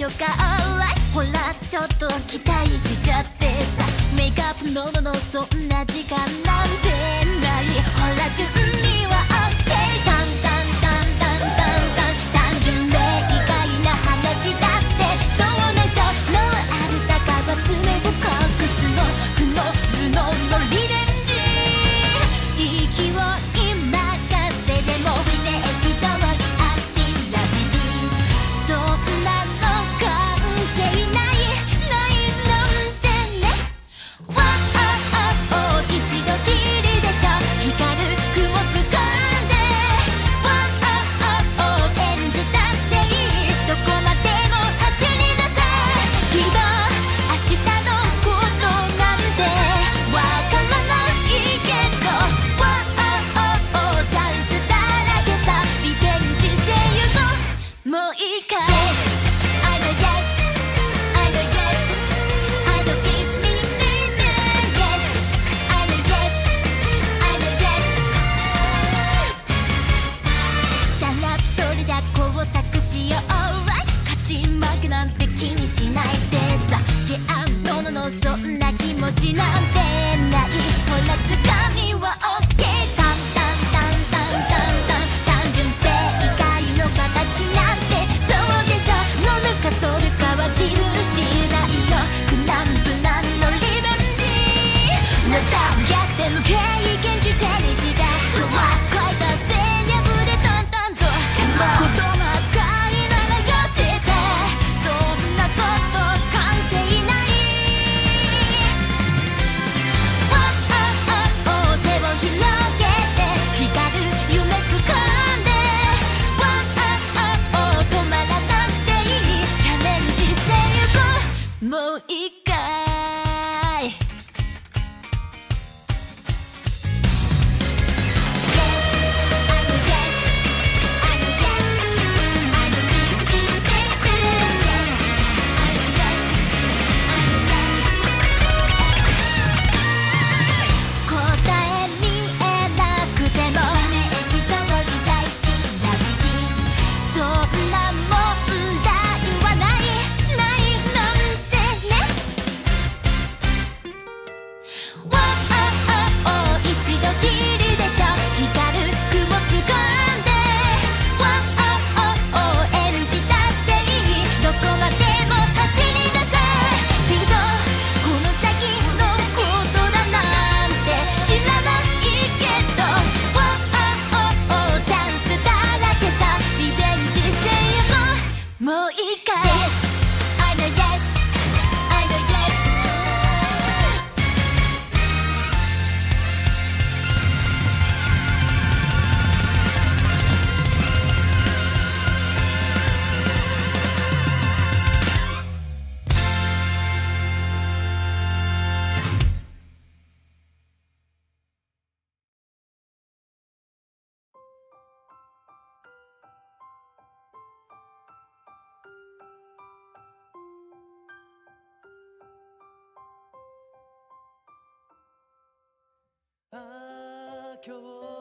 しょうか？Alright ほらちょっと期待しちゃってさ。メイクアップのののそんな時間なんて。酒あんもののそんな気持ちなんてない。ほらつか叫我。